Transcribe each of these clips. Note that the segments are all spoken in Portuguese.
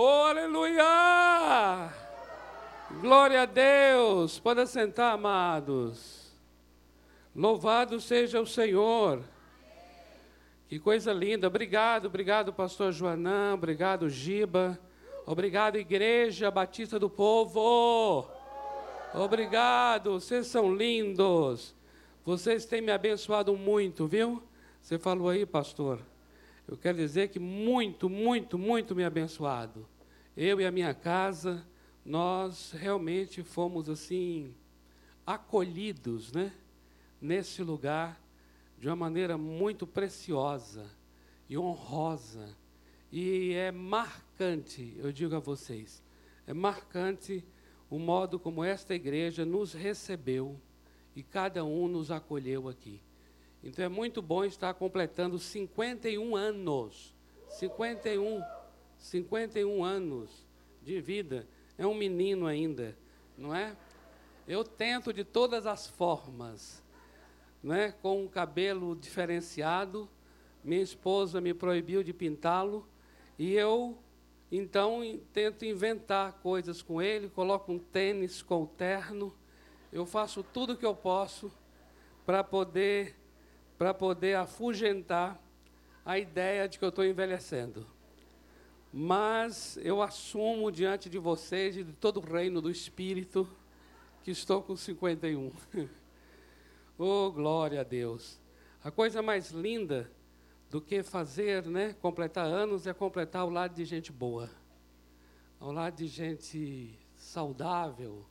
Oh, aleluia! Glória a Deus! Pode sentar, amados. Louvado seja o Senhor. Que coisa linda. Obrigado, obrigado, pastor Joanã. Obrigado, Giba. Obrigado, Igreja Batista do Povo. Obrigado, vocês são lindos. Vocês têm me abençoado muito, viu? Você falou aí, pastor. Eu quero dizer que muito, muito, muito me abençoado. Eu e a minha casa, nós realmente fomos assim acolhidos, né? Nesse lugar de uma maneira muito preciosa e honrosa. E é marcante, eu digo a vocês, é marcante o modo como esta igreja nos recebeu e cada um nos acolheu aqui. Então é muito bom estar completando 51 anos. 51, 51 anos de vida. É um menino ainda, não é? Eu tento de todas as formas, não é? Com um cabelo diferenciado. Minha esposa me proibiu de pintá-lo e eu então tento inventar coisas com ele, coloco um tênis com o terno. Eu faço tudo o que eu posso para poder para poder afugentar a ideia de que eu estou envelhecendo. Mas eu assumo diante de vocês e de todo o reino do Espírito que estou com 51. oh, glória a Deus. A coisa mais linda do que fazer, né, completar anos é completar ao lado de gente boa, ao lado de gente saudável.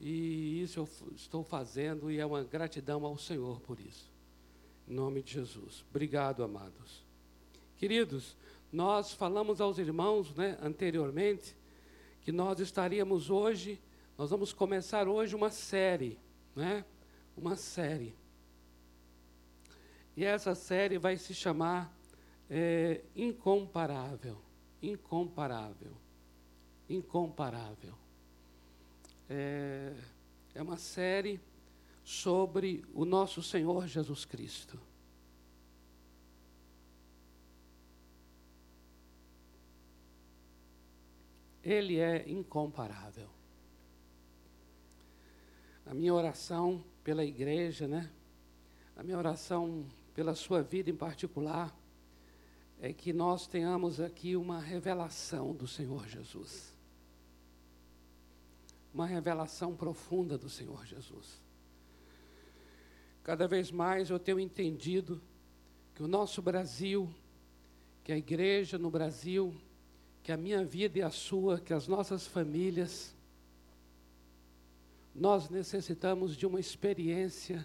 E isso eu estou fazendo e é uma gratidão ao Senhor por isso. Em nome de Jesus. Obrigado, amados. Queridos, nós falamos aos irmãos né, anteriormente que nós estaríamos hoje, nós vamos começar hoje uma série, né? Uma série. E essa série vai se chamar é, Incomparável. Incomparável. Incomparável. É, é uma série sobre o nosso Senhor Jesus Cristo. Ele é incomparável. A minha oração pela igreja, né? A minha oração pela sua vida em particular é que nós tenhamos aqui uma revelação do Senhor Jesus. Uma revelação profunda do Senhor Jesus. Cada vez mais eu tenho entendido que o nosso Brasil, que a igreja no Brasil, que a minha vida e a sua, que as nossas famílias, nós necessitamos de uma experiência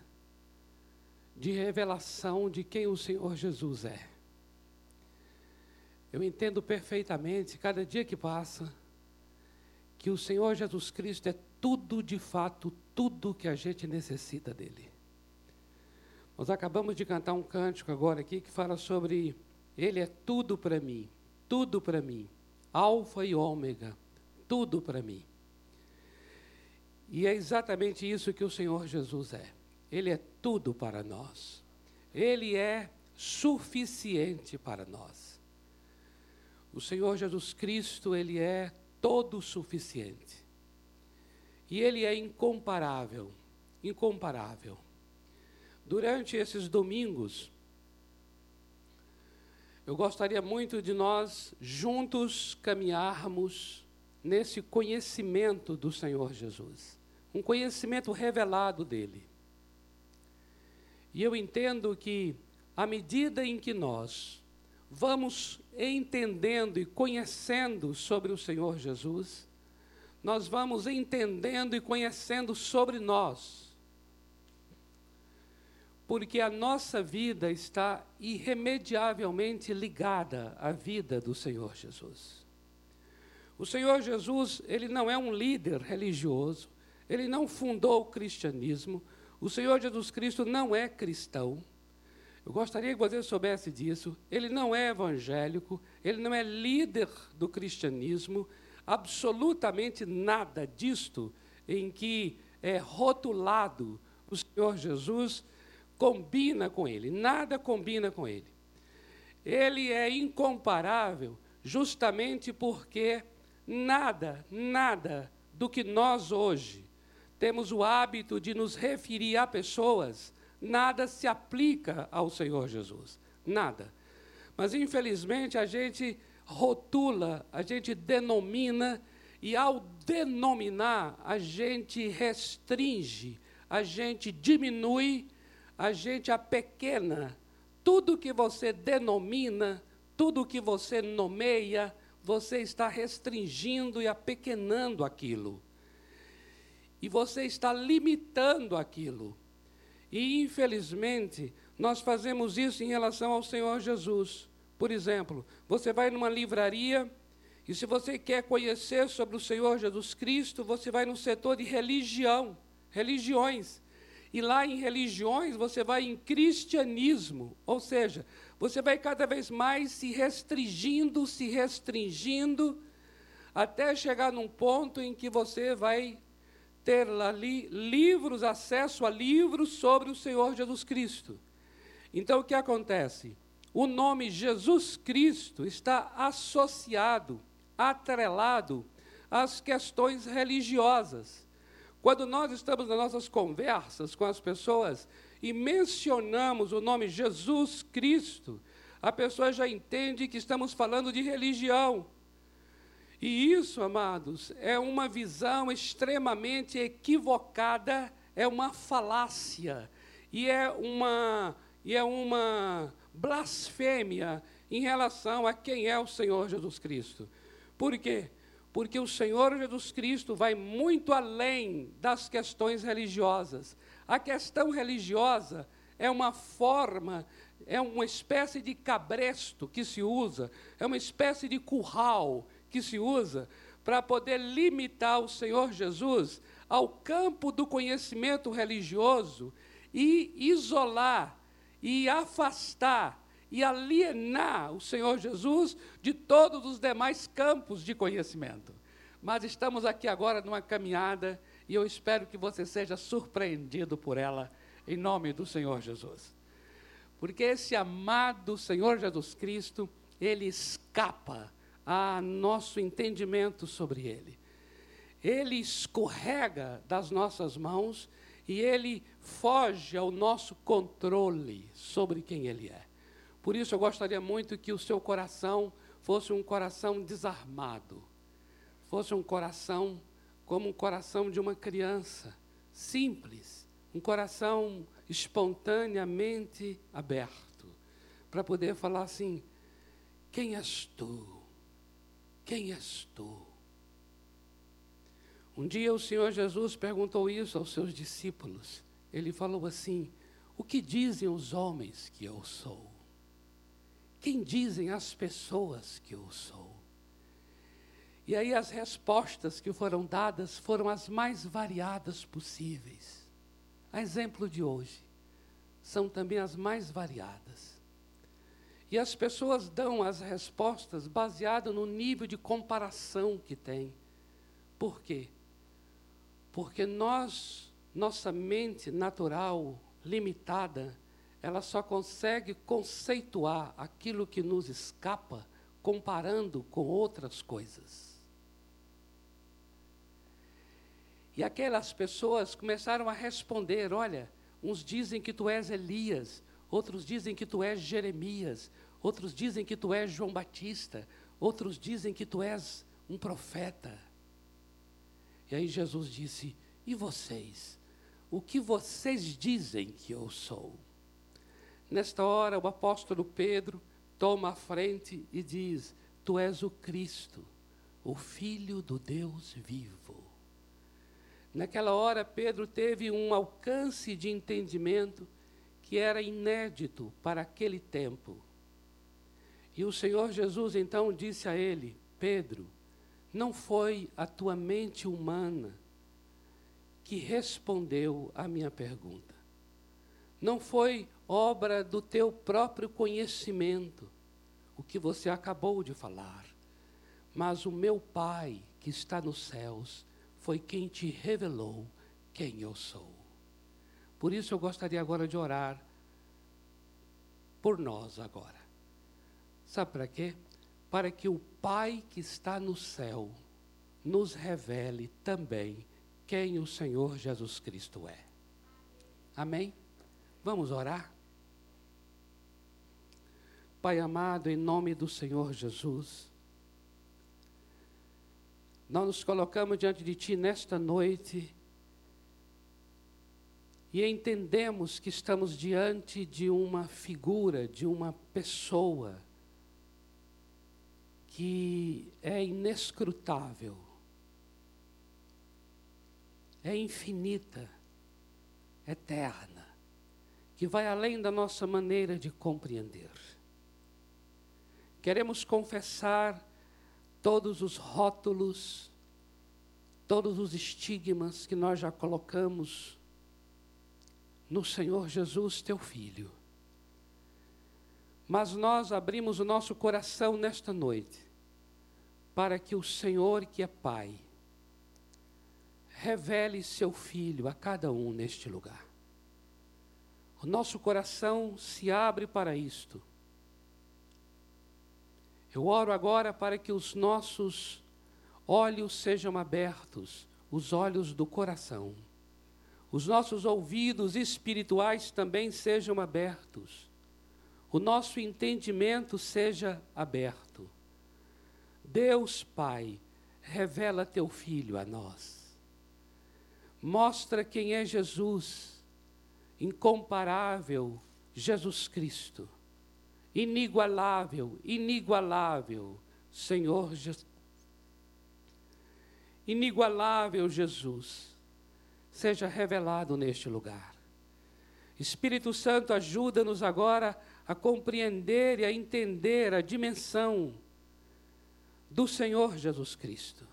de revelação de quem o Senhor Jesus é. Eu entendo perfeitamente, cada dia que passa, que o Senhor Jesus Cristo é tudo de fato, tudo que a gente necessita dele. Nós acabamos de cantar um cântico agora aqui que fala sobre Ele é tudo para mim, tudo para mim, Alfa e Ômega, tudo para mim. E é exatamente isso que o Senhor Jesus é. Ele é tudo para nós. Ele é suficiente para nós. O Senhor Jesus Cristo, Ele é todo suficiente. E Ele é incomparável, incomparável. Durante esses domingos, eu gostaria muito de nós juntos caminharmos nesse conhecimento do Senhor Jesus, um conhecimento revelado dele. E eu entendo que, à medida em que nós vamos entendendo e conhecendo sobre o Senhor Jesus, nós vamos entendendo e conhecendo sobre nós porque a nossa vida está irremediavelmente ligada à vida do Senhor Jesus. O Senhor Jesus, ele não é um líder religioso, ele não fundou o cristianismo, o Senhor Jesus Cristo não é cristão. Eu gostaria que você soubesse disso. Ele não é evangélico, ele não é líder do cristianismo, absolutamente nada disto em que é rotulado o Senhor Jesus combina com ele, nada combina com ele. Ele é incomparável justamente porque nada, nada do que nós hoje temos o hábito de nos referir a pessoas, nada se aplica ao Senhor Jesus. Nada. Mas, infelizmente, a gente rotula, a gente denomina, e ao denominar, a gente restringe, a gente diminui, a gente apequena. Tudo que você denomina, tudo que você nomeia, você está restringindo e apequenando aquilo. E você está limitando aquilo. E, infelizmente, nós fazemos isso em relação ao Senhor Jesus. Por exemplo, você vai numa livraria e, se você quer conhecer sobre o Senhor Jesus Cristo, você vai no setor de religião, religiões. E lá em religiões, você vai em cristianismo, ou seja, você vai cada vez mais se restringindo, se restringindo, até chegar num ponto em que você vai ter ali livros, acesso a livros sobre o Senhor Jesus Cristo. Então o que acontece? O nome Jesus Cristo está associado, atrelado às questões religiosas. Quando nós estamos nas nossas conversas com as pessoas e mencionamos o nome Jesus Cristo, a pessoa já entende que estamos falando de religião. E isso, amados, é uma visão extremamente equivocada, é uma falácia e é uma e é uma blasfêmia em relação a quem é o Senhor Jesus Cristo. Por quê? Porque o Senhor Jesus Cristo vai muito além das questões religiosas. A questão religiosa é uma forma, é uma espécie de cabresto que se usa, é uma espécie de curral que se usa para poder limitar o Senhor Jesus ao campo do conhecimento religioso e isolar e afastar e alienar o Senhor Jesus de todos os demais campos de conhecimento. Mas estamos aqui agora numa caminhada e eu espero que você seja surpreendido por ela, em nome do Senhor Jesus. Porque esse amado Senhor Jesus Cristo, ele escapa a nosso entendimento sobre ele. Ele escorrega das nossas mãos e ele foge ao nosso controle sobre quem Ele é. Por isso eu gostaria muito que o seu coração fosse um coração desarmado, fosse um coração como um coração de uma criança, simples, um coração espontaneamente aberto, para poder falar assim: quem és tu? Quem és tu? Um dia o Senhor Jesus perguntou isso aos seus discípulos. Ele falou assim: O que dizem os homens que eu sou? Quem dizem as pessoas que eu sou? E aí as respostas que foram dadas foram as mais variadas possíveis. A exemplo de hoje, são também as mais variadas. E as pessoas dão as respostas baseadas no nível de comparação que tem. Por quê? Porque nós, nossa mente natural, limitada, ela só consegue conceituar aquilo que nos escapa comparando com outras coisas. E aquelas pessoas começaram a responder: olha, uns dizem que tu és Elias, outros dizem que tu és Jeremias, outros dizem que tu és João Batista, outros dizem que tu és um profeta. E aí Jesus disse: E vocês? O que vocês dizem que eu sou? Nesta hora, o apóstolo Pedro toma a frente e diz: Tu és o Cristo, o Filho do Deus vivo. Naquela hora, Pedro teve um alcance de entendimento que era inédito para aquele tempo. E o Senhor Jesus então disse a ele: Pedro, não foi a tua mente humana que respondeu à minha pergunta. Não foi obra do teu próprio conhecimento, o que você acabou de falar. Mas o meu Pai, que está nos céus, foi quem te revelou quem eu sou. Por isso eu gostaria agora de orar por nós agora. Sabe para quê? para que o Pai que está no céu nos revele também quem o Senhor Jesus Cristo é. Amém? Vamos orar? Pai amado, em nome do Senhor Jesus, nós nos colocamos diante de Ti nesta noite e entendemos que estamos diante de uma figura, de uma pessoa que é inescrutável, é infinita, eterna, que vai além da nossa maneira de compreender. Queremos confessar todos os rótulos, todos os estigmas que nós já colocamos no Senhor Jesus, teu Filho. Mas nós abrimos o nosso coração nesta noite para que o Senhor, que é Pai, revele seu Filho a cada um neste lugar. O nosso coração se abre para isto eu oro agora para que os nossos olhos sejam abertos, os olhos do coração. Os nossos ouvidos espirituais também sejam abertos. O nosso entendimento seja aberto. Deus Pai, revela teu filho a nós. Mostra quem é Jesus, incomparável Jesus Cristo inigualável, inigualável, Senhor Jesus. Inigualável Jesus, seja revelado neste lugar. Espírito Santo, ajuda-nos agora a compreender e a entender a dimensão do Senhor Jesus Cristo.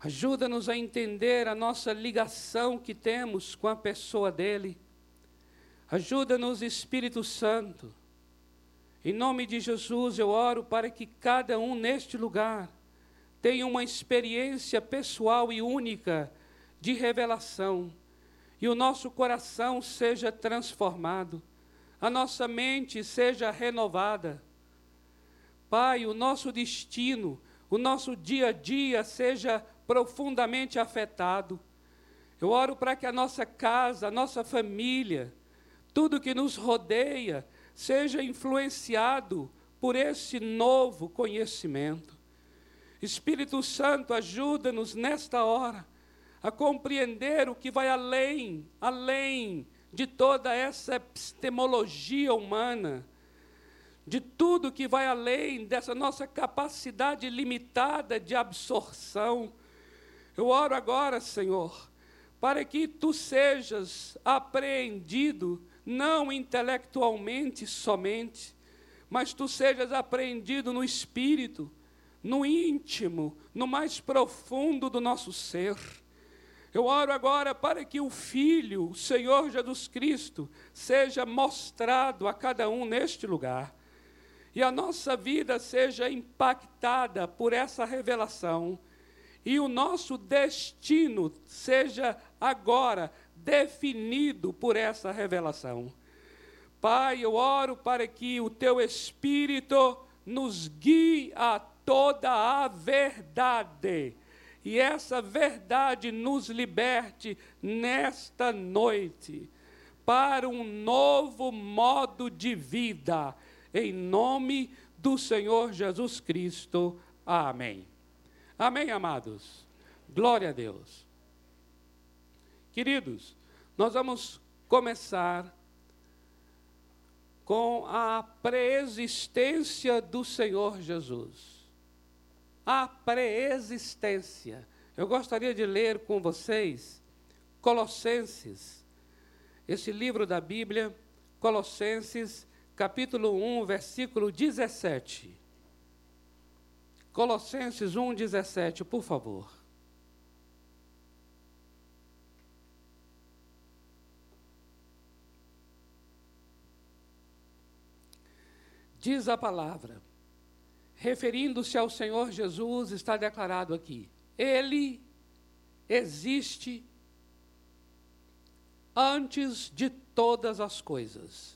Ajuda-nos a entender a nossa ligação que temos com a pessoa dele. Ajuda-nos, Espírito Santo em nome de Jesus, eu oro para que cada um neste lugar tenha uma experiência pessoal e única de revelação, e o nosso coração seja transformado, a nossa mente seja renovada. Pai, o nosso destino, o nosso dia a dia seja profundamente afetado. Eu oro para que a nossa casa, a nossa família, tudo que nos rodeia, seja influenciado por esse novo conhecimento. Espírito Santo, ajuda-nos nesta hora a compreender o que vai além, além de toda essa epistemologia humana, de tudo que vai além dessa nossa capacidade limitada de absorção. Eu oro agora, Senhor, para que tu sejas apreendido não intelectualmente somente, mas tu sejas apreendido no espírito, no íntimo, no mais profundo do nosso ser. Eu oro agora para que o Filho, o Senhor Jesus Cristo, seja mostrado a cada um neste lugar e a nossa vida seja impactada por essa revelação e o nosso destino seja agora definido por essa revelação. Pai, eu oro para que o teu Espírito nos guie a toda a verdade. E essa verdade nos liberte nesta noite para um novo modo de vida, em nome do Senhor Jesus Cristo. Amém. Amém, amados. Glória a Deus. Queridos, nós vamos começar com a preexistência do Senhor Jesus. A preexistência. Eu gostaria de ler com vocês Colossenses, esse livro da Bíblia, Colossenses, capítulo 1, versículo 17. Colossenses 1, 17, por favor. Diz a palavra, referindo-se ao Senhor Jesus, está declarado aqui: Ele existe antes de todas as coisas,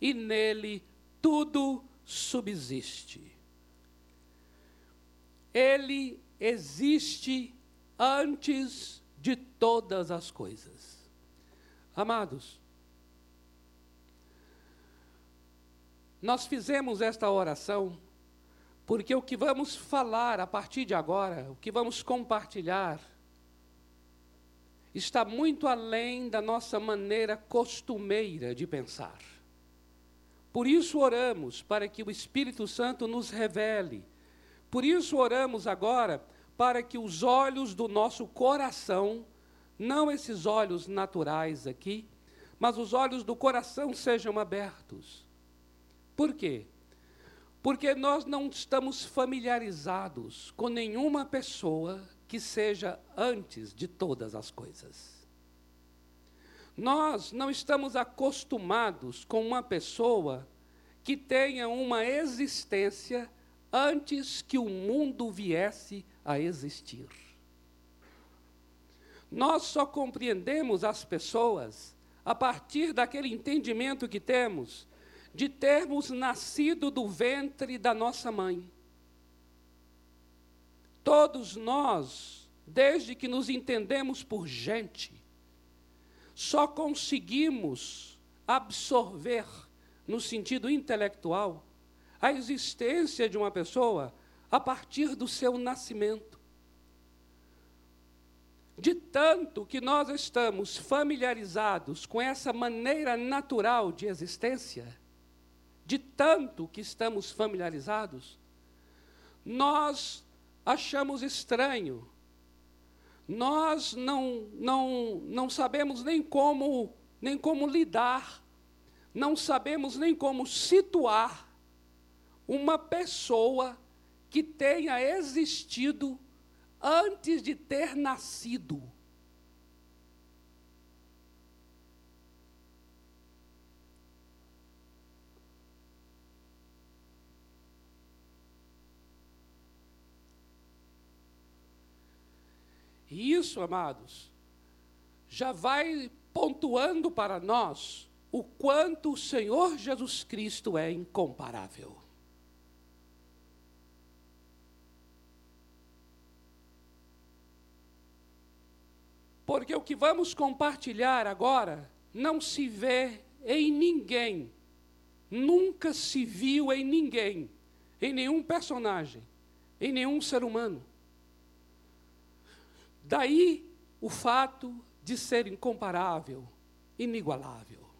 e nele tudo subsiste. ele existe antes de todas as coisas. Amados, nós fizemos esta oração porque o que vamos falar a partir de agora, o que vamos compartilhar, está muito além da nossa maneira costumeira de pensar. Por isso oramos para que o Espírito Santo nos revele. Por isso oramos agora para que os olhos do nosso coração, não esses olhos naturais aqui, mas os olhos do coração sejam abertos. Por quê? Porque nós não estamos familiarizados com nenhuma pessoa que seja antes de todas as coisas. Nós não estamos acostumados com uma pessoa que tenha uma existência antes que o mundo viesse a existir. Nós só compreendemos as pessoas a partir daquele entendimento que temos de termos nascido do ventre da nossa mãe. Todos nós, desde que nos entendemos por gente, só conseguimos absorver, no sentido intelectual, a existência de uma pessoa a partir do seu nascimento. De tanto que nós estamos familiarizados com essa maneira natural de existência, de tanto que estamos familiarizados, nós achamos estranho. Nós não, não, não sabemos nem como, nem como lidar, não sabemos nem como situar uma pessoa que tenha existido antes de ter nascido. E isso, amados, já vai pontuando para nós o quanto o Senhor Jesus Cristo é incomparável. Porque o que vamos compartilhar agora não se vê em ninguém, nunca se viu em ninguém, em nenhum personagem, em nenhum ser humano. Daí o fato de ser incomparável, inigualável.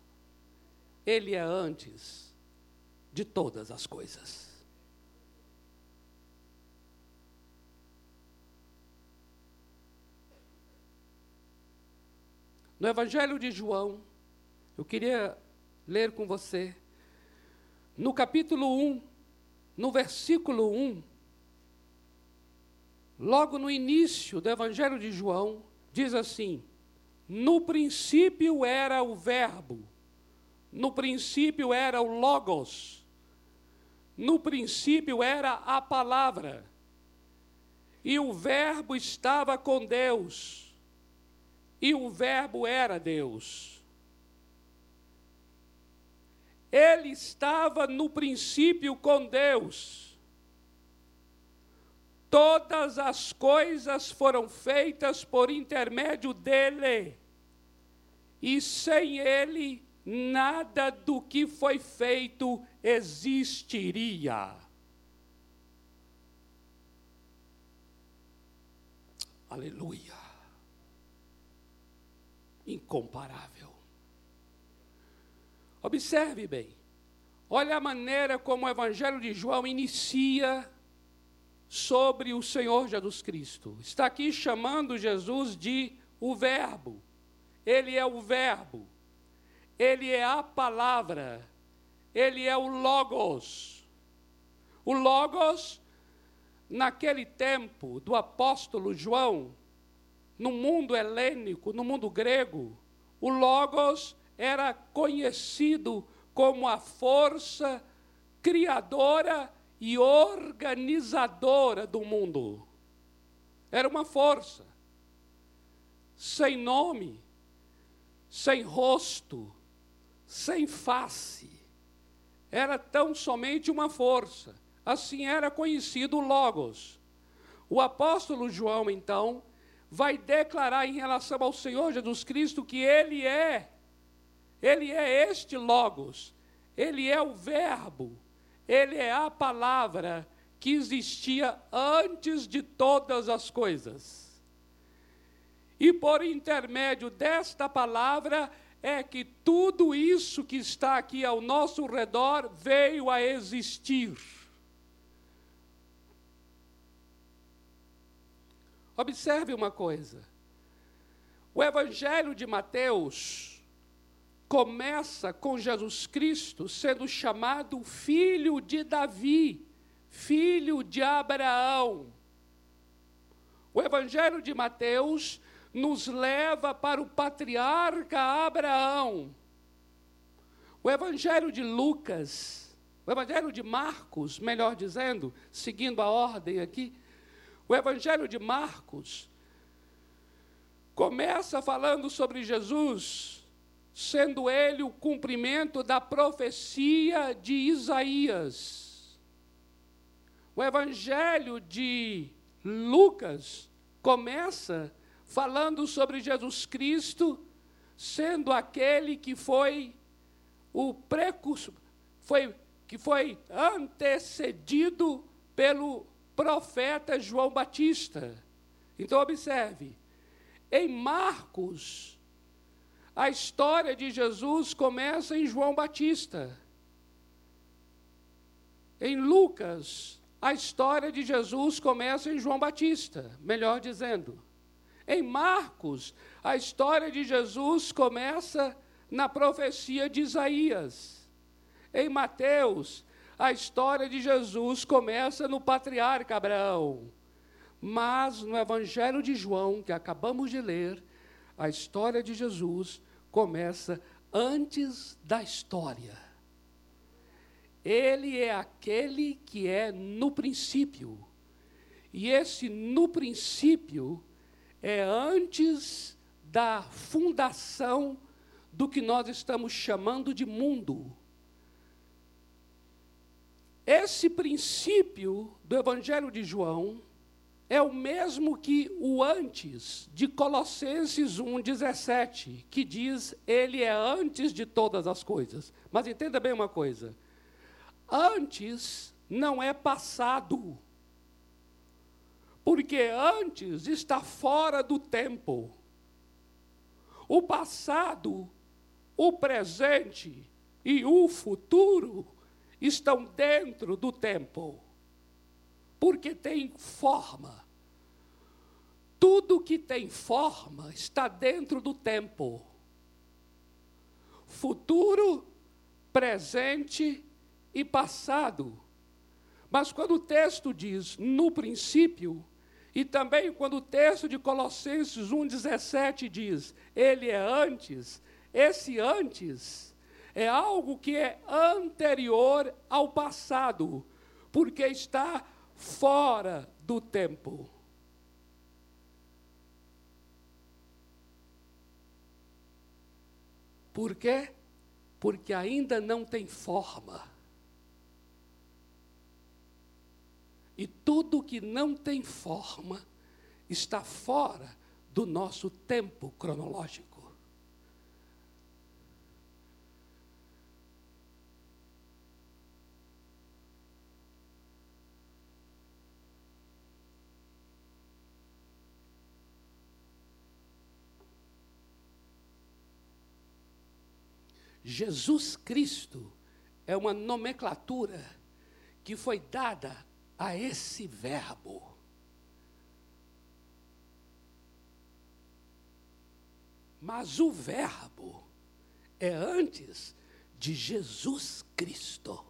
Ele é antes de todas as coisas. No Evangelho de João, eu queria ler com você, no capítulo 1, no versículo 1, logo no início do Evangelho de João, diz assim: No princípio era o Verbo, no princípio era o Logos, no princípio era a palavra, e o Verbo estava com Deus, e o Verbo era Deus. Ele estava no princípio com Deus. Todas as coisas foram feitas por intermédio dele, e sem ele, nada do que foi feito existiria. Aleluia. Incomparável. Observe bem. Olha a maneira como o Evangelho de João inicia sobre o Senhor Jesus Cristo. Está aqui chamando Jesus de o Verbo. Ele é o Verbo. Ele é a palavra. Ele é o Logos. O Logos, naquele tempo do apóstolo João, no mundo helênico, no mundo grego, o Logos era conhecido como a força criadora e organizadora do mundo. Era uma força, sem nome, sem rosto, sem face. Era tão somente uma força. Assim era conhecido o Logos. O apóstolo João, então, vai declarar em relação ao Senhor Jesus Cristo que ele é, ele é este Logos, ele é o Verbo, ele é a palavra que existia antes de todas as coisas. E por intermédio desta palavra é que tudo isso que está aqui ao nosso redor veio a existir. Observe uma coisa. O Evangelho de Mateus começa com Jesus Cristo sendo chamado filho de Davi, filho de Abraão. O Evangelho de Mateus nos leva para o patriarca Abraão. O Evangelho de Lucas, o Evangelho de Marcos, melhor dizendo, seguindo a ordem aqui, o Evangelho de Marcos começa falando sobre Jesus, sendo ele o cumprimento da profecia de Isaías. O Evangelho de Lucas começa falando sobre Jesus Cristo, sendo aquele que foi o precursor, foi, que foi antecedido pelo profeta João Batista. Então, observe, em Marcos, a história de Jesus começa em João Batista. Em Lucas, a história de Jesus começa em João Batista, melhor dizendo. Em Marcos, a história de Jesus começa na profecia de Isaías. Em Mateus, a história de Jesus começa no patriarca Abraão. Mas no Evangelho de João, que acabamos de ler, a história de Jesus começa antes da história. Ele é aquele que é no princípio. E esse no princípio é antes da fundação do que nós estamos chamando de mundo. Esse princípio do Evangelho de João é o mesmo que o antes de Colossenses 1,17, que diz ele é antes de todas as coisas. Mas entenda bem uma coisa: antes não é passado, porque antes está fora do tempo. O passado, o presente e o futuro estão dentro do tempo, porque tem forma. Tudo que tem forma está dentro do tempo. Futuro, presente e passado. Mas quando o texto diz no princípio, e também quando o texto de Colossenses 1,17 diz ele é antes, esse antes é algo que é anterior ao passado, porque está fora do tempo. Por quê? Porque ainda não tem forma. E tudo que não tem forma está fora do nosso tempo cronológico. Jesus Cristo é uma nomenclatura que foi dada a esse verbo. Mas o verbo é antes de Jesus Cristo.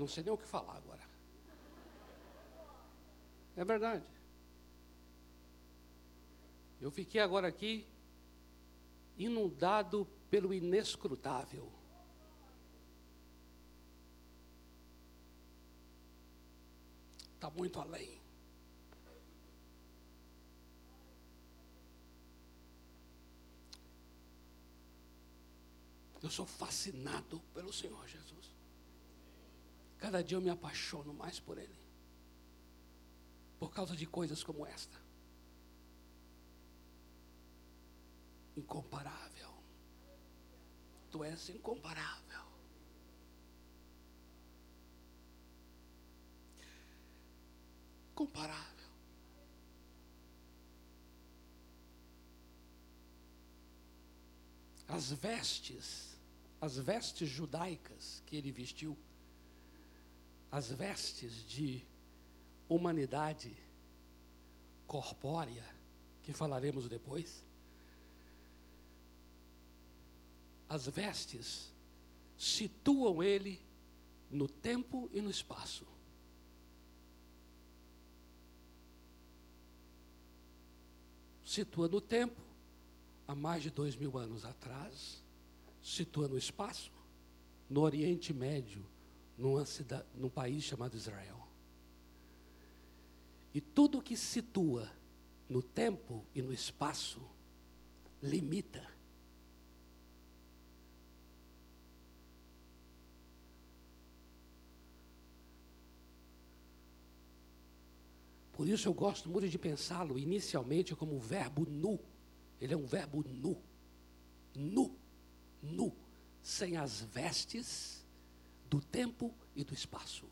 Não sei nem o que falar agora. É verdade. Eu fiquei agora aqui inundado pelo inescrutável. Está muito além. Eu sou fascinado pelo Senhor Jesus. Cada dia eu me apaixono mais por Ele. Por causa de coisas como esta. Incomparável. Tu és incomparável. Comparável. As vestes as vestes judaicas que ele vestiu, as vestes de humanidade corpórea, que falaremos depois, as vestes situam ele no tempo e no espaço. Situa no tempo, há mais de dois mil anos atrás, situa no espaço, no Oriente Médio, numa cidade, num país chamado Israel. E tudo que situa no tempo e no espaço limita. Por isso eu gosto muito de pensá-lo inicialmente como um verbo nu. Ele é um verbo nu. Nu nu, sem as vestes do tempo e do espaço.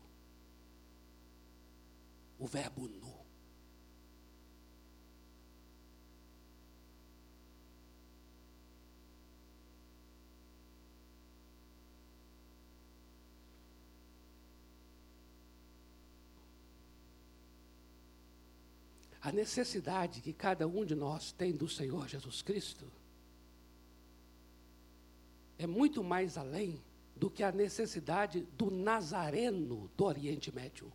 O verbo nu. A necessidade que cada um de nós tem do Senhor Jesus Cristo é muito mais além do que a necessidade do nazareno do Oriente Médio.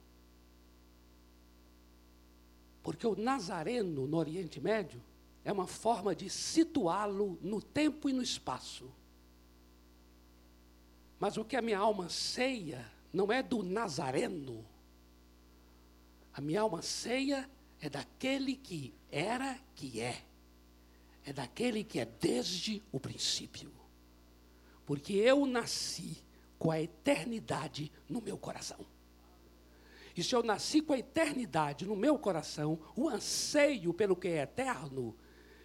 Porque o nazareno no Oriente Médio é uma forma de situá-lo no tempo e no espaço. Mas o que a minha alma ceia não é do nazareno. A minha alma ceia é daquele que era, que é. É daquele que é desde o princípio porque eu nasci com a eternidade no meu coração. E se eu nasci com a eternidade no meu coração, o anseio pelo que é eterno,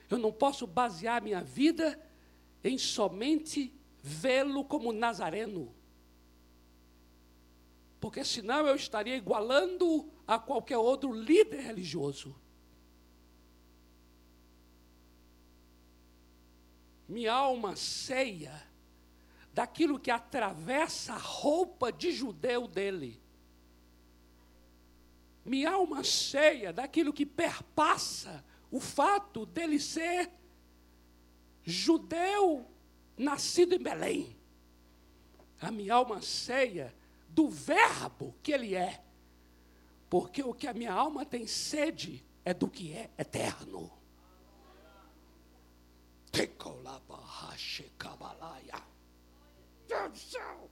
eu não posso basear minha vida em somente vê-lo como nazareno. Porque senão eu estaria igualando a qualquer outro líder religioso. Minha alma ceia daquilo que atravessa a roupa de judeu dele. Minha alma cheia daquilo que perpassa o fato dele ser judeu nascido em Belém. A minha alma cheia do verbo que ele é. Porque o que a minha alma tem sede é do que é eterno. Tekolabahashekabalaya. Deus do céu.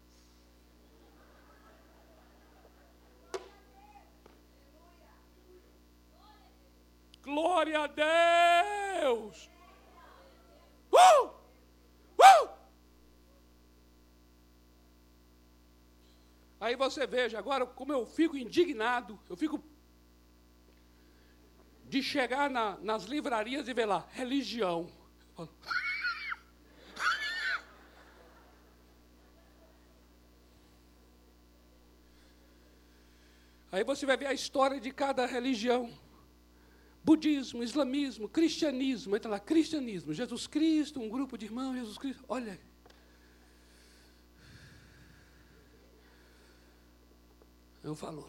Glória a Deus. Uh! Uh! Aí você veja agora como eu fico indignado, eu fico de chegar na, nas livrarias e ver lá, religião. Aí você vai ver a história de cada religião. Budismo, islamismo, cristianismo, entra lá, cristianismo, Jesus Cristo, um grupo de irmãos, Jesus Cristo. Olha. Eu falo,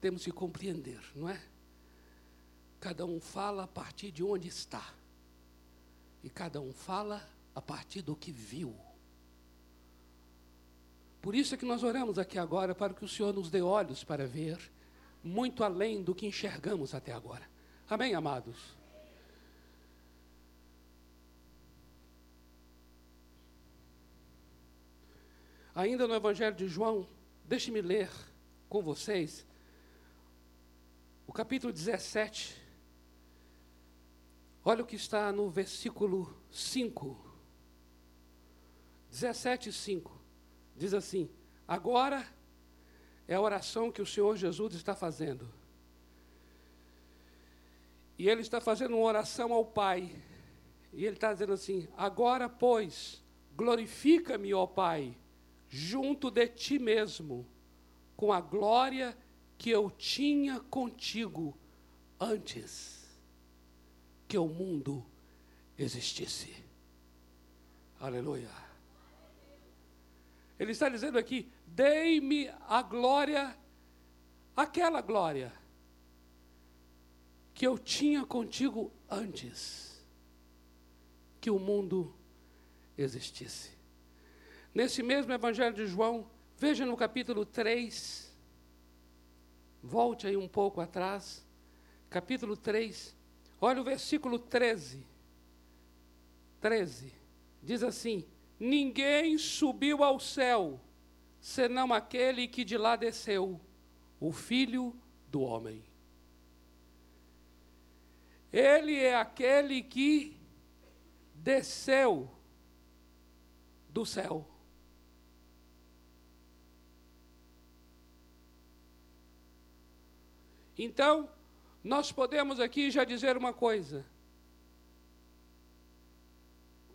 temos que compreender, não é? Cada um fala a partir de onde está. E cada um fala a partir do que viu. Por isso é que nós oramos aqui agora para que o Senhor nos dê olhos para ver muito além do que enxergamos até agora. Amém, amados? Ainda no Evangelho de João, deixe-me ler com vocês o capítulo 17. Olha o que está no versículo 5. 17, 5. Diz assim: Agora é a oração que o Senhor Jesus está fazendo. E ele está fazendo uma oração ao Pai. E ele está dizendo assim: Agora, pois, glorifica-me, ó Pai, junto de ti mesmo, com a glória que eu tinha contigo antes que o mundo existisse. Aleluia. Ele está dizendo aqui: dei-me a glória, aquela glória que eu tinha contigo antes que o mundo existisse. Nesse mesmo Evangelho de João, veja no capítulo 3, volte aí um pouco atrás, capítulo 3, olha o versículo 13. 13, diz assim: Ninguém subiu ao céu, senão aquele que de lá desceu, o Filho do Homem. Ele é aquele que desceu do céu. Então, nós podemos aqui já dizer uma coisa.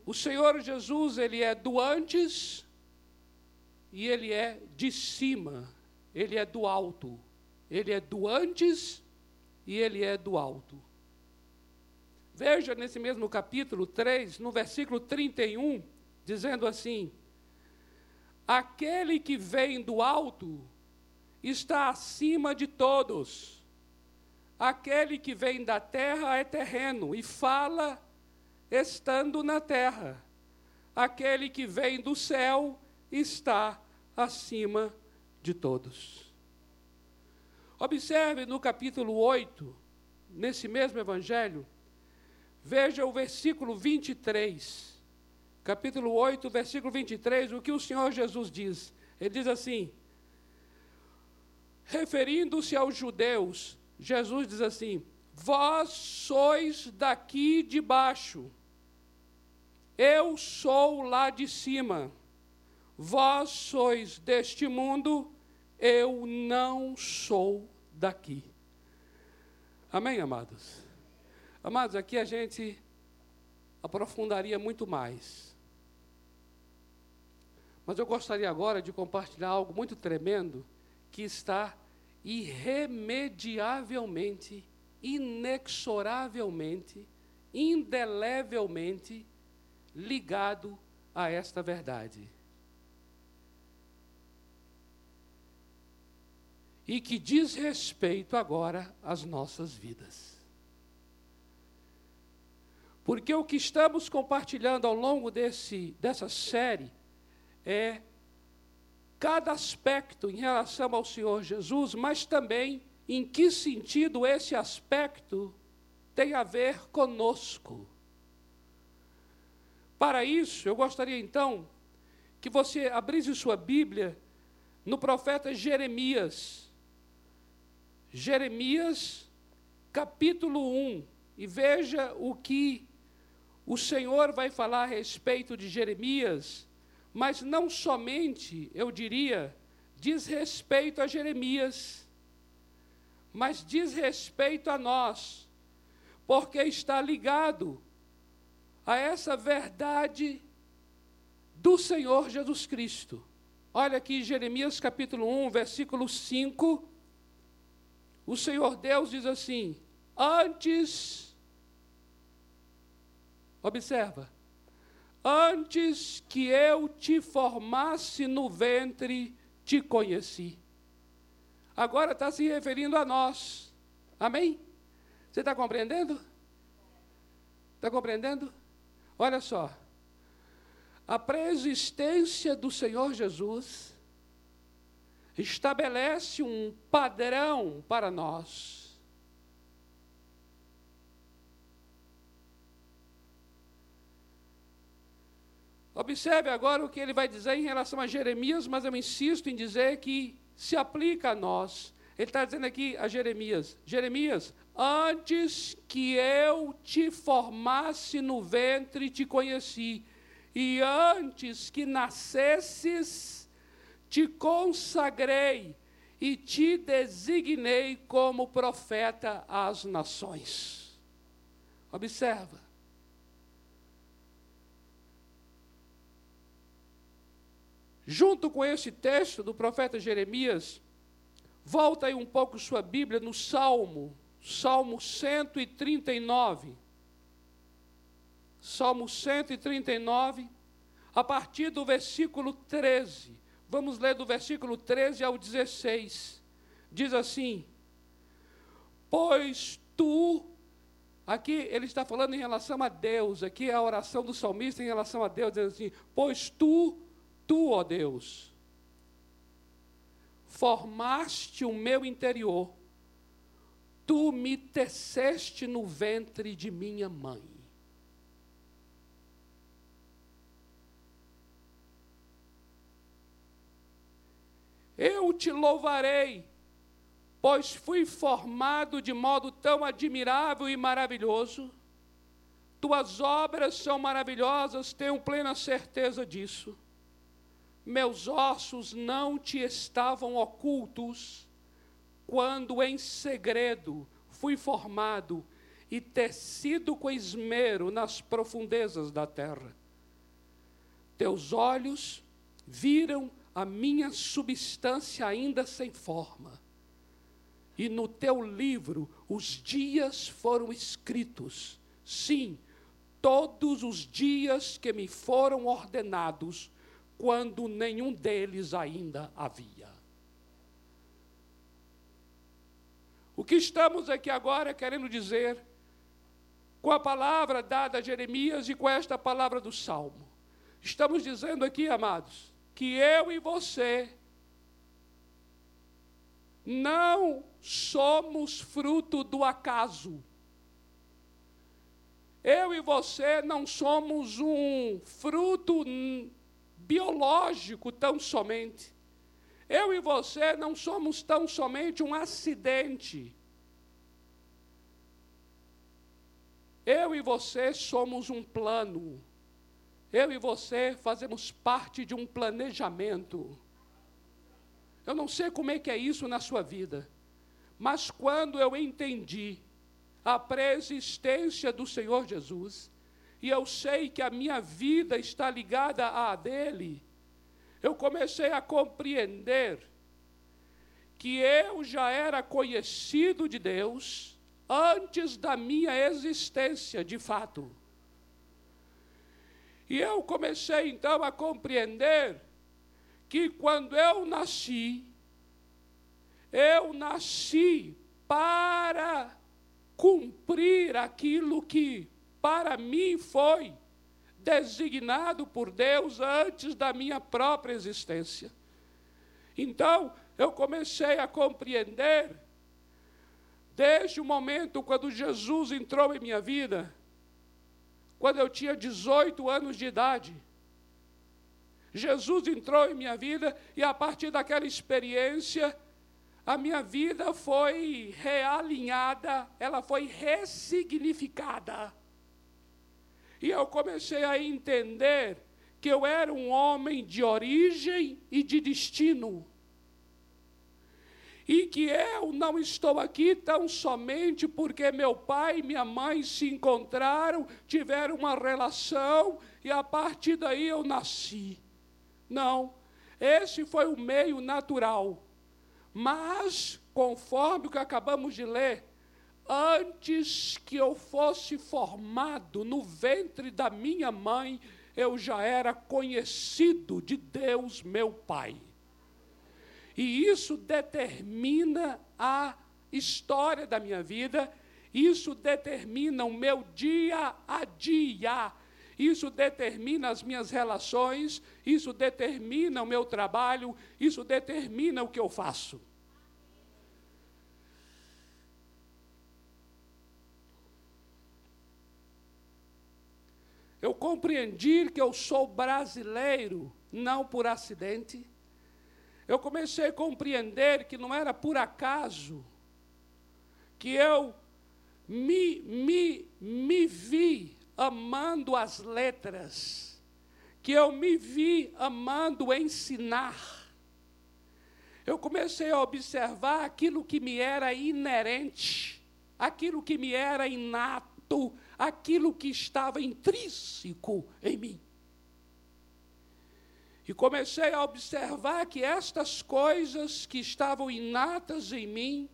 O Senhor Jesus, ele é do antes e ele é de cima, ele é do alto. Ele é do antes e ele é do alto. Veja nesse mesmo capítulo 3, no versículo 31, dizendo assim: Aquele que vem do alto está acima de todos Aquele que vem da terra é terreno e fala estando na terra. Aquele que vem do céu está acima de todos. Observe no capítulo 8, nesse mesmo evangelho, veja o versículo 23. Capítulo 8, versículo 23, o que o Senhor Jesus diz. Ele diz assim: referindo-se aos judeus Jesus diz assim: Vós sois daqui de baixo, eu sou lá de cima. Vós sois deste mundo, eu não sou daqui. Amém, amados? Amados, aqui a gente aprofundaria muito mais. Mas eu gostaria agora de compartilhar algo muito tremendo que está irremediavelmente, inexoravelmente, indelevelmente ligado a esta verdade. E que diz respeito agora às nossas vidas. Porque o que estamos compartilhando ao longo desse, dessa série é cada aspecto em relação ao Senhor Jesus, mas também em que sentido esse aspecto tem a ver conosco. Para isso, eu gostaria então que você abrisse sua Bíblia no profeta Jeremias. Jeremias, capítulo 1, e veja o que o Senhor vai falar a respeito de Jeremias mas não somente, eu diria, diz respeito a Jeremias, mas diz respeito a nós, porque está ligado a essa verdade do Senhor Jesus Cristo. Olha aqui Jeremias capítulo 1, versículo 5. O Senhor Deus diz assim: Antes, observa, Antes que eu te formasse no ventre, te conheci. Agora está se referindo a nós. Amém? Você está compreendendo? Está compreendendo? Olha só. A preexistência do Senhor Jesus estabelece um padrão para nós. Observe agora o que ele vai dizer em relação a Jeremias, mas eu insisto em dizer que se aplica a nós. Ele está dizendo aqui a Jeremias: Jeremias, antes que eu te formasse no ventre, te conheci, e antes que nascesses, te consagrei e te designei como profeta às nações. Observa. Junto com esse texto do profeta Jeremias, volta aí um pouco sua Bíblia no Salmo, Salmo 139. Salmo 139, a partir do versículo 13. Vamos ler do versículo 13 ao 16. Diz assim: Pois tu, aqui ele está falando em relação a Deus, aqui é a oração do salmista em relação a Deus, dizendo assim: Pois tu, tu, ó Deus, formaste o meu interior, tu me teceste no ventre de minha mãe. Eu te louvarei, pois fui formado de modo tão admirável e maravilhoso. Tuas obras são maravilhosas, tenho plena certeza disso. Meus ossos não te estavam ocultos, quando em segredo fui formado e tecido com esmero nas profundezas da terra. Teus olhos viram a minha substância ainda sem forma. E no teu livro os dias foram escritos, sim, todos os dias que me foram ordenados, quando nenhum deles ainda havia. O que estamos aqui agora querendo dizer, com a palavra dada a Jeremias e com esta palavra do Salmo, estamos dizendo aqui, amados, que eu e você não somos fruto do acaso. Eu e você não somos um fruto biológico tão somente. Eu e você não somos tão somente um acidente. Eu e você somos um plano. Eu e você fazemos parte de um planejamento. Eu não sei como é que é isso na sua vida, mas quando eu entendi a preexistência do Senhor Jesus, e eu sei que a minha vida está ligada à dele, eu comecei a compreender que eu já era conhecido de Deus antes da minha existência de fato. E eu comecei então a compreender que quando eu nasci, eu nasci para cumprir aquilo que para mim foi designado por Deus antes da minha própria existência. Então, eu comecei a compreender, desde o momento quando Jesus entrou em minha vida, quando eu tinha 18 anos de idade. Jesus entrou em minha vida e a partir daquela experiência, a minha vida foi realinhada, ela foi ressignificada. E eu comecei a entender que eu era um homem de origem e de destino e que eu não estou aqui tão somente porque meu pai e minha mãe se encontraram, tiveram uma relação e a partir daí eu nasci. Não, esse foi o meio natural. Mas, conforme o que acabamos de ler, antes que eu fosse formado no ventre da minha mãe, eu já era conhecido de Deus, meu Pai. E isso determina a história da minha vida, isso determina o meu dia a dia, isso determina as minhas relações, isso determina o meu trabalho, isso determina o que eu faço. Eu compreendi que eu sou brasileiro, não por acidente. Eu comecei a compreender que não era por acaso que eu me, me, me vi amando as letras, que eu me vi amando ensinar. Eu comecei a observar aquilo que me era inerente, aquilo que me era inato, aquilo que estava intrínseco em mim. E comecei a observar que estas coisas que estavam inatas em mim,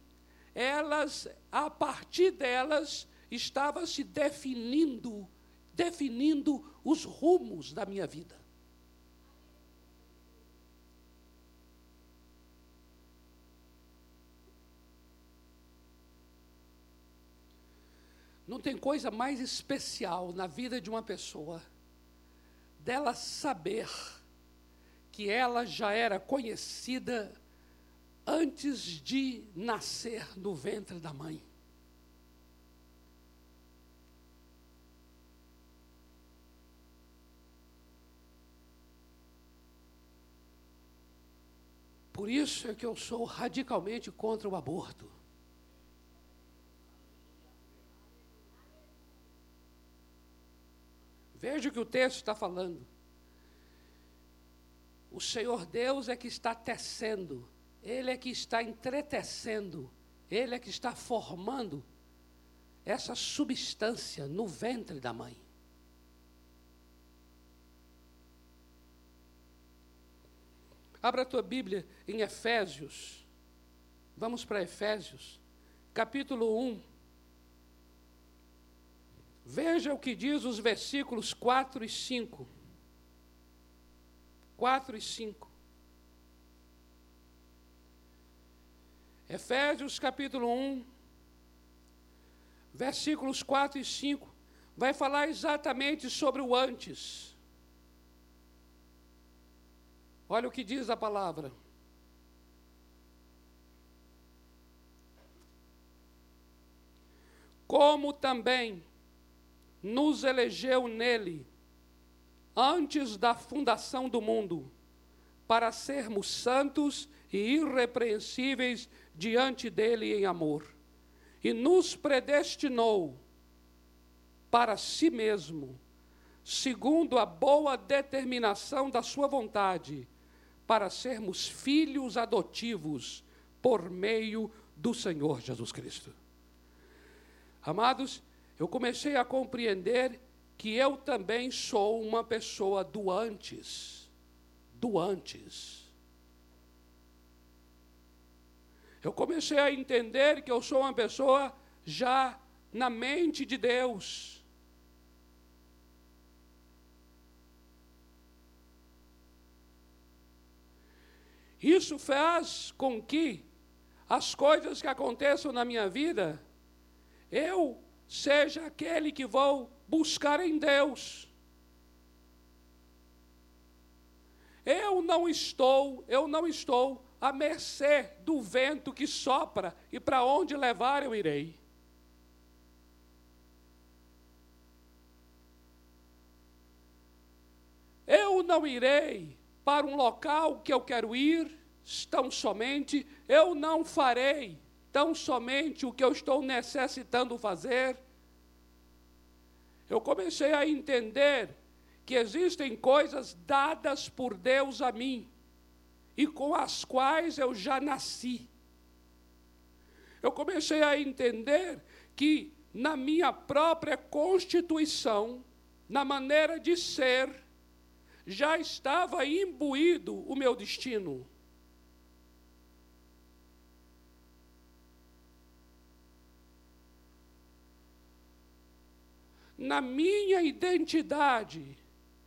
elas, a partir delas, estava se definindo, definindo os rumos da minha vida. Não tem coisa mais especial na vida de uma pessoa dela saber que ela já era conhecida antes de nascer no ventre da mãe. Por isso é que eu sou radicalmente contra o aborto. Veja o que o texto está falando. O Senhor Deus é que está tecendo, Ele é que está entretecendo, Ele é que está formando essa substância no ventre da mãe. Abra a tua Bíblia em Efésios. Vamos para Efésios, capítulo 1. Veja o que diz os versículos 4 e 5. 4 e 5. Efésios capítulo 1, versículos 4 e 5, vai falar exatamente sobre o antes. Olha o que diz a palavra. Como também nos elegeu nele, antes da fundação do mundo, para sermos santos e irrepreensíveis diante dele em amor, e nos predestinou para si mesmo, segundo a boa determinação da sua vontade, para sermos filhos adotivos por meio do Senhor Jesus Cristo. Amados, eu comecei a compreender que eu também sou uma pessoa do antes. Do antes. Eu comecei a entender que eu sou uma pessoa já na mente de Deus. Isso faz com que as coisas que aconteçam na minha vida, eu seja aquele que vou buscar em Deus. Eu não estou, eu não estou à mercê do vento que sopra e para onde levar eu irei. Eu não irei para um local que eu quero ir, tão somente, eu não farei tão somente o que eu estou necessitando fazer, eu comecei a entender que existem coisas dadas por Deus a mim e com as quais eu já nasci. Eu comecei a entender que na minha própria constituição, na maneira de ser, já estava imbuído o meu destino. Na minha identidade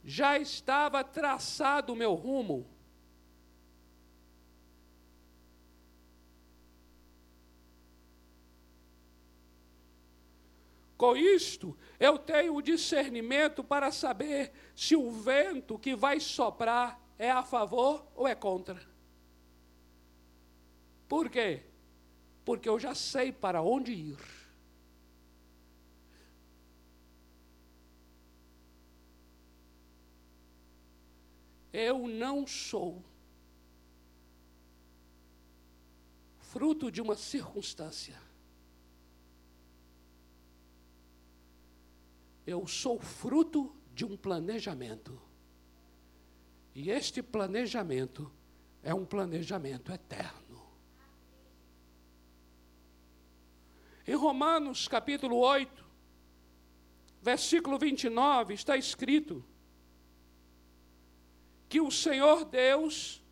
já estava traçado o meu rumo. Com isto, eu tenho o discernimento para saber se o vento que vai soprar é a favor ou é contra. Por quê? Porque eu já sei para onde ir. Eu não sou fruto de uma circunstância. Eu sou fruto de um planejamento. E este planejamento é um planejamento eterno. Em Romanos capítulo 8, versículo 29, está escrito: que o Senhor Deus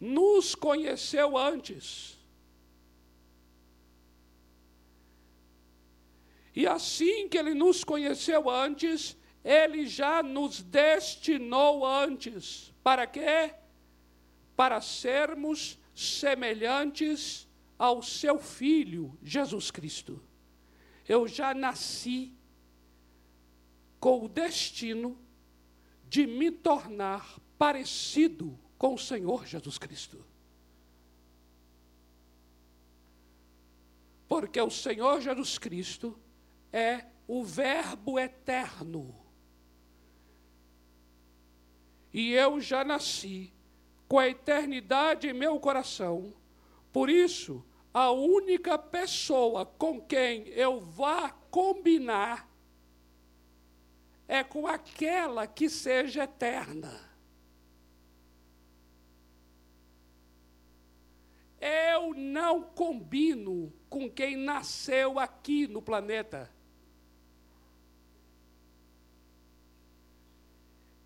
nos conheceu antes. E assim que Ele nos conheceu antes, Ele já nos destinou antes. Para quê? Para sermos semelhantes ao Seu Filho, Jesus Cristo. Eu já nasci com o destino de me tornar parecido com o Senhor Jesus Cristo. Porque o Senhor Jesus Cristo é o Verbo eterno. E eu já nasci com a eternidade em meu coração. Por isso, a única pessoa com quem eu vá combinar é com aquela que seja eterna. Eu não combino com quem nasceu aqui no planeta.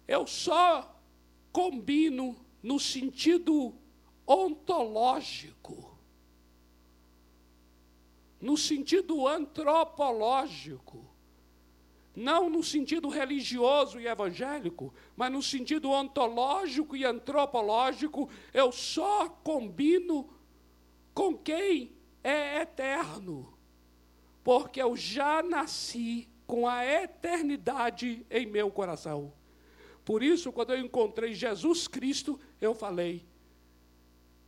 Eu só combino no sentido ontológico, no sentido antropológico não no sentido religioso e evangélico, mas no sentido ontológico e antropológico, eu só combino com quem é eterno, porque eu já nasci com a eternidade em meu coração. Por isso, quando eu encontrei Jesus Cristo, eu falei: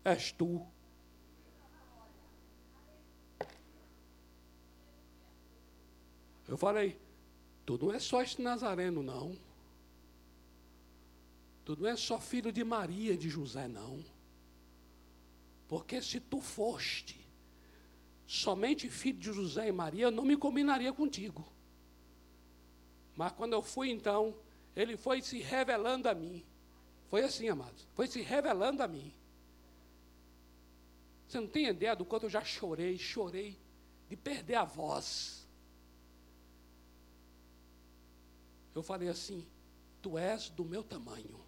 És tu. Eu falei, Tu não é só este Nazareno, não. Tu não é só filho de Maria de José, não. Porque se tu foste somente filho de José e Maria, eu não me combinaria contigo. Mas quando eu fui então, ele foi se revelando a mim. Foi assim, amados. Foi se revelando a mim. Você não tem ideia do quanto eu já chorei, chorei de perder a voz. Eu falei assim: Tu és do meu tamanho.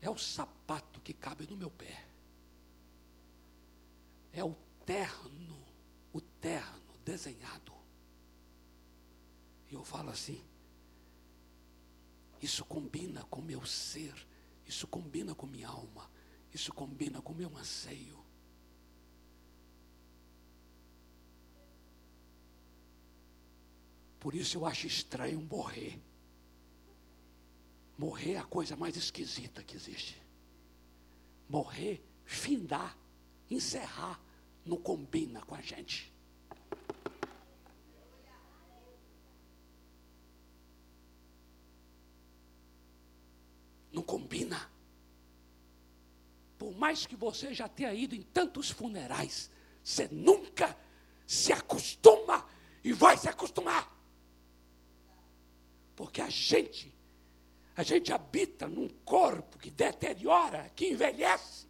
É o sapato que cabe no meu pé. É o terno, o terno desenhado. E eu falo assim: isso combina com meu ser, isso combina com minha alma, isso combina com meu anseio. Por isso eu acho estranho morrer. Morrer é a coisa mais esquisita que existe. Morrer, findar, encerrar, não combina com a gente. Não combina. Por mais que você já tenha ido em tantos funerais, você nunca se acostuma e vai se acostumar. Porque a gente, a gente habita num corpo que deteriora, que envelhece.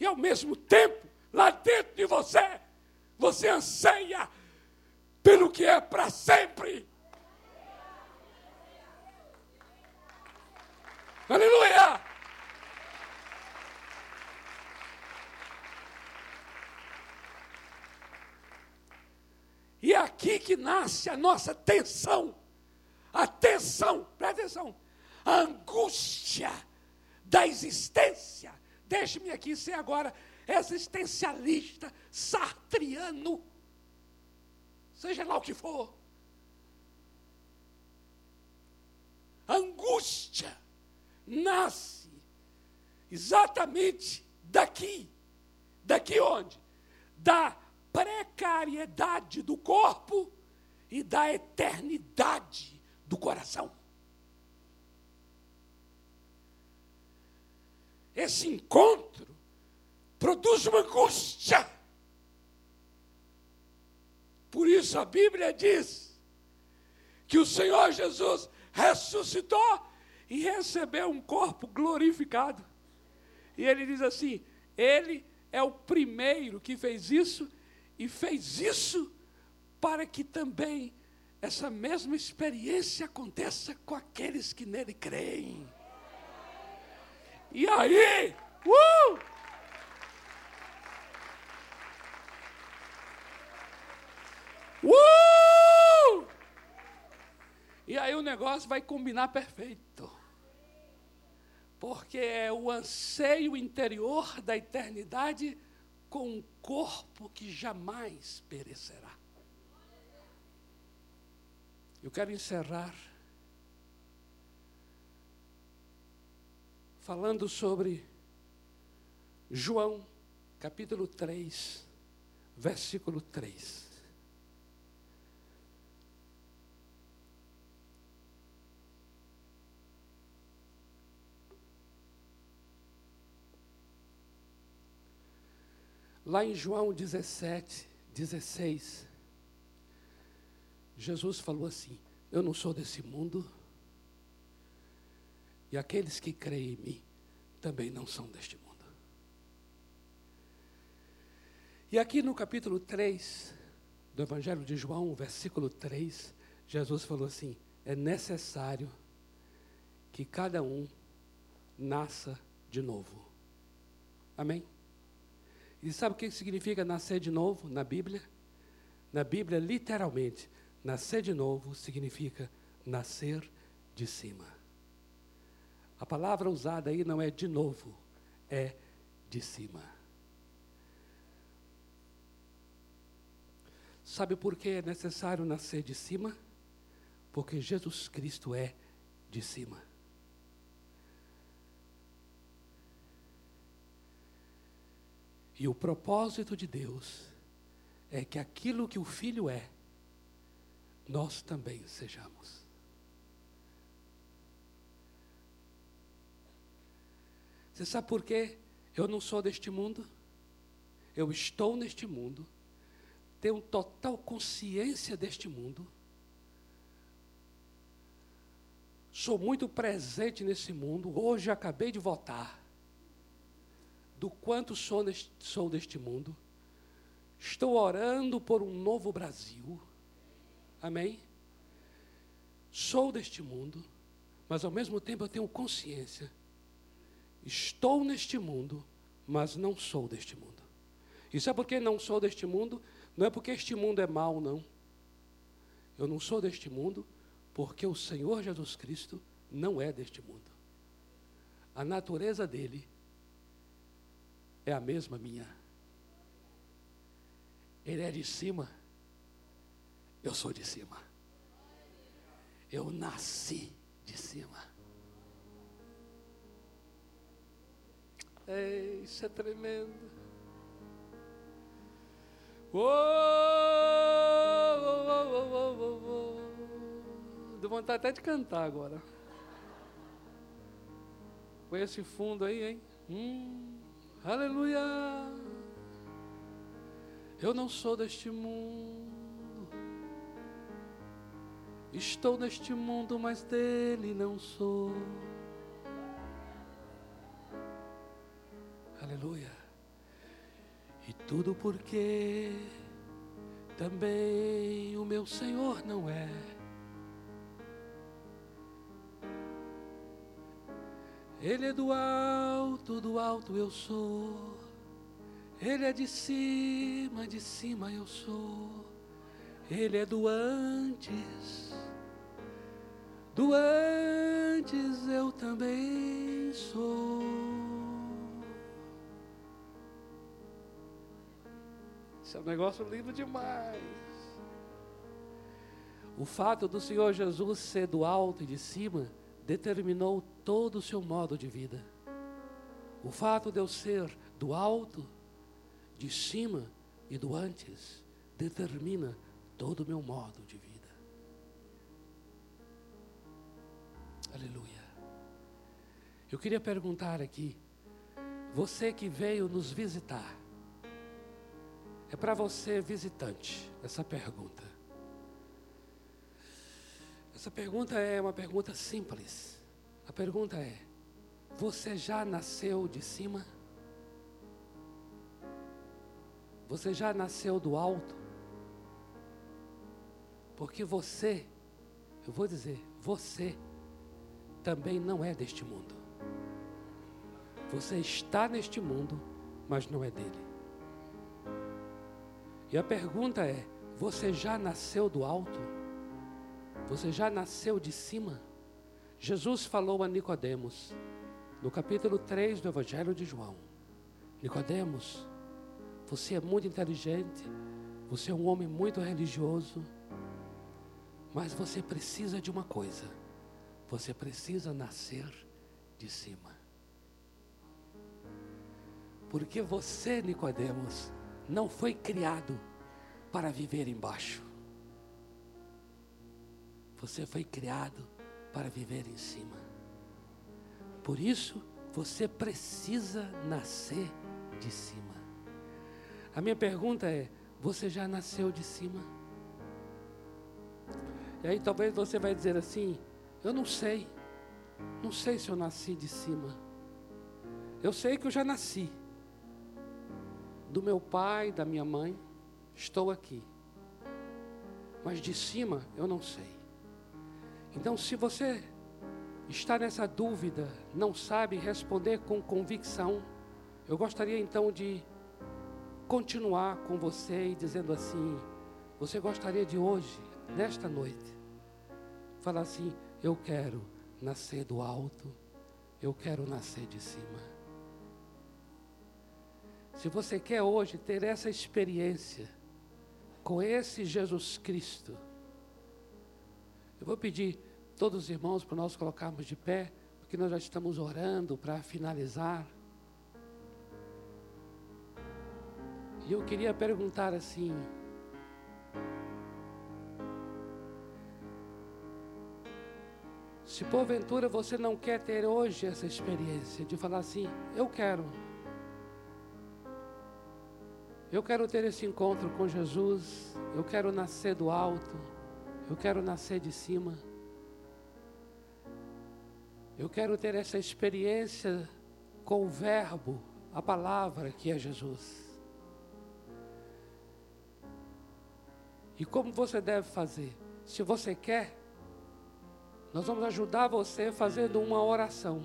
E ao mesmo tempo, lá dentro de você, você anseia pelo que é para sempre. Aleluia! E é aqui que nasce a nossa tensão. A tensão, presta atenção, a angústia da existência. Deixe-me aqui ser agora existencialista, sartriano, seja lá o que for. angústia nasce exatamente daqui. Daqui onde? Da precariedade do corpo e da eternidade do coração. Esse encontro produz uma angústia. Por isso a Bíblia diz que o Senhor Jesus ressuscitou e recebeu um corpo glorificado. E ele diz assim: Ele é o primeiro que fez isso e fez isso para que também essa mesma experiência aconteça com aqueles que nele creem. E aí, uh! Uh! E aí o negócio vai combinar perfeito. Porque é o anseio interior da eternidade com um corpo que jamais perecerá. Eu quero encerrar falando sobre João, capítulo 3, versículo 3. Lá em João 17, 16, Jesus falou assim: Eu não sou desse mundo, e aqueles que creem em mim também não são deste mundo. E aqui no capítulo 3 do Evangelho de João, versículo 3, Jesus falou assim: É necessário que cada um nasça de novo. Amém? E sabe o que significa nascer de novo na Bíblia? Na Bíblia, literalmente, nascer de novo significa nascer de cima. A palavra usada aí não é de novo, é de cima. Sabe por que é necessário nascer de cima? Porque Jesus Cristo é de cima. E o propósito de Deus é que aquilo que o filho é, nós também sejamos. Você sabe por quê? Eu não sou deste mundo. Eu estou neste mundo. Tenho total consciência deste mundo. Sou muito presente nesse mundo. Hoje acabei de votar do quanto sou, neste, sou deste mundo. Estou orando por um novo Brasil. Amém? Sou deste mundo, mas ao mesmo tempo eu tenho consciência. Estou neste mundo, mas não sou deste mundo. Isso é porque não sou deste mundo, não é porque este mundo é mau, não. Eu não sou deste mundo porque o Senhor Jesus Cristo não é deste mundo. A natureza dele é a mesma minha. Ele é de cima, eu sou de cima. Eu nasci de cima. É, isso é tremendo. Oh, oh, oh, oh, Deu vontade até de cantar agora. Com esse fundo aí, hein? Hum. Aleluia. Eu não sou deste mundo. Estou neste mundo, mas dele não sou. Aleluia. E tudo porque também o meu Senhor não é. Ele é do alto, do alto eu sou. Ele é de cima, de cima eu sou. Ele é do antes, do antes eu também sou. Isso é um negócio lindo demais. O fato do Senhor Jesus ser do alto e de cima determinou todo o seu modo de vida. O fato de eu ser do alto, de cima e do antes determina todo o meu modo de vida. Aleluia. Eu queria perguntar aqui, você que veio nos visitar, é para você, visitante, essa pergunta. Essa pergunta é uma pergunta simples. A pergunta é: Você já nasceu de cima? Você já nasceu do alto? Porque você, eu vou dizer, você também não é deste mundo. Você está neste mundo, mas não é dele. E a pergunta é: você já nasceu do alto? Você já nasceu de cima? Jesus falou a Nicodemos, no capítulo 3 do Evangelho de João. Nicodemos, você é muito inteligente, você é um homem muito religioso, mas você precisa de uma coisa. Você precisa nascer de cima. Porque você, Nicodemos, não foi criado para viver embaixo. Você foi criado para viver em cima. Por isso, você precisa nascer de cima. A minha pergunta é: você já nasceu de cima? E aí talvez você vai dizer assim: eu não sei. Não sei se eu nasci de cima. Eu sei que eu já nasci do meu pai, da minha mãe, estou aqui. Mas de cima eu não sei. Então, se você está nessa dúvida, não sabe responder com convicção, eu gostaria então de continuar com você e dizendo assim: você gostaria de hoje, nesta noite, falar assim: eu quero nascer do alto, eu quero nascer de cima. Se você quer hoje ter essa experiência com esse Jesus Cristo, eu vou pedir todos os irmãos para nós colocarmos de pé, porque nós já estamos orando para finalizar. E eu queria perguntar assim: se porventura você não quer ter hoje essa experiência de falar assim, eu quero. Eu quero ter esse encontro com Jesus. Eu quero nascer do alto. Eu quero nascer de cima. Eu quero ter essa experiência com o Verbo, a palavra que é Jesus. E como você deve fazer? Se você quer, nós vamos ajudar você fazendo uma oração.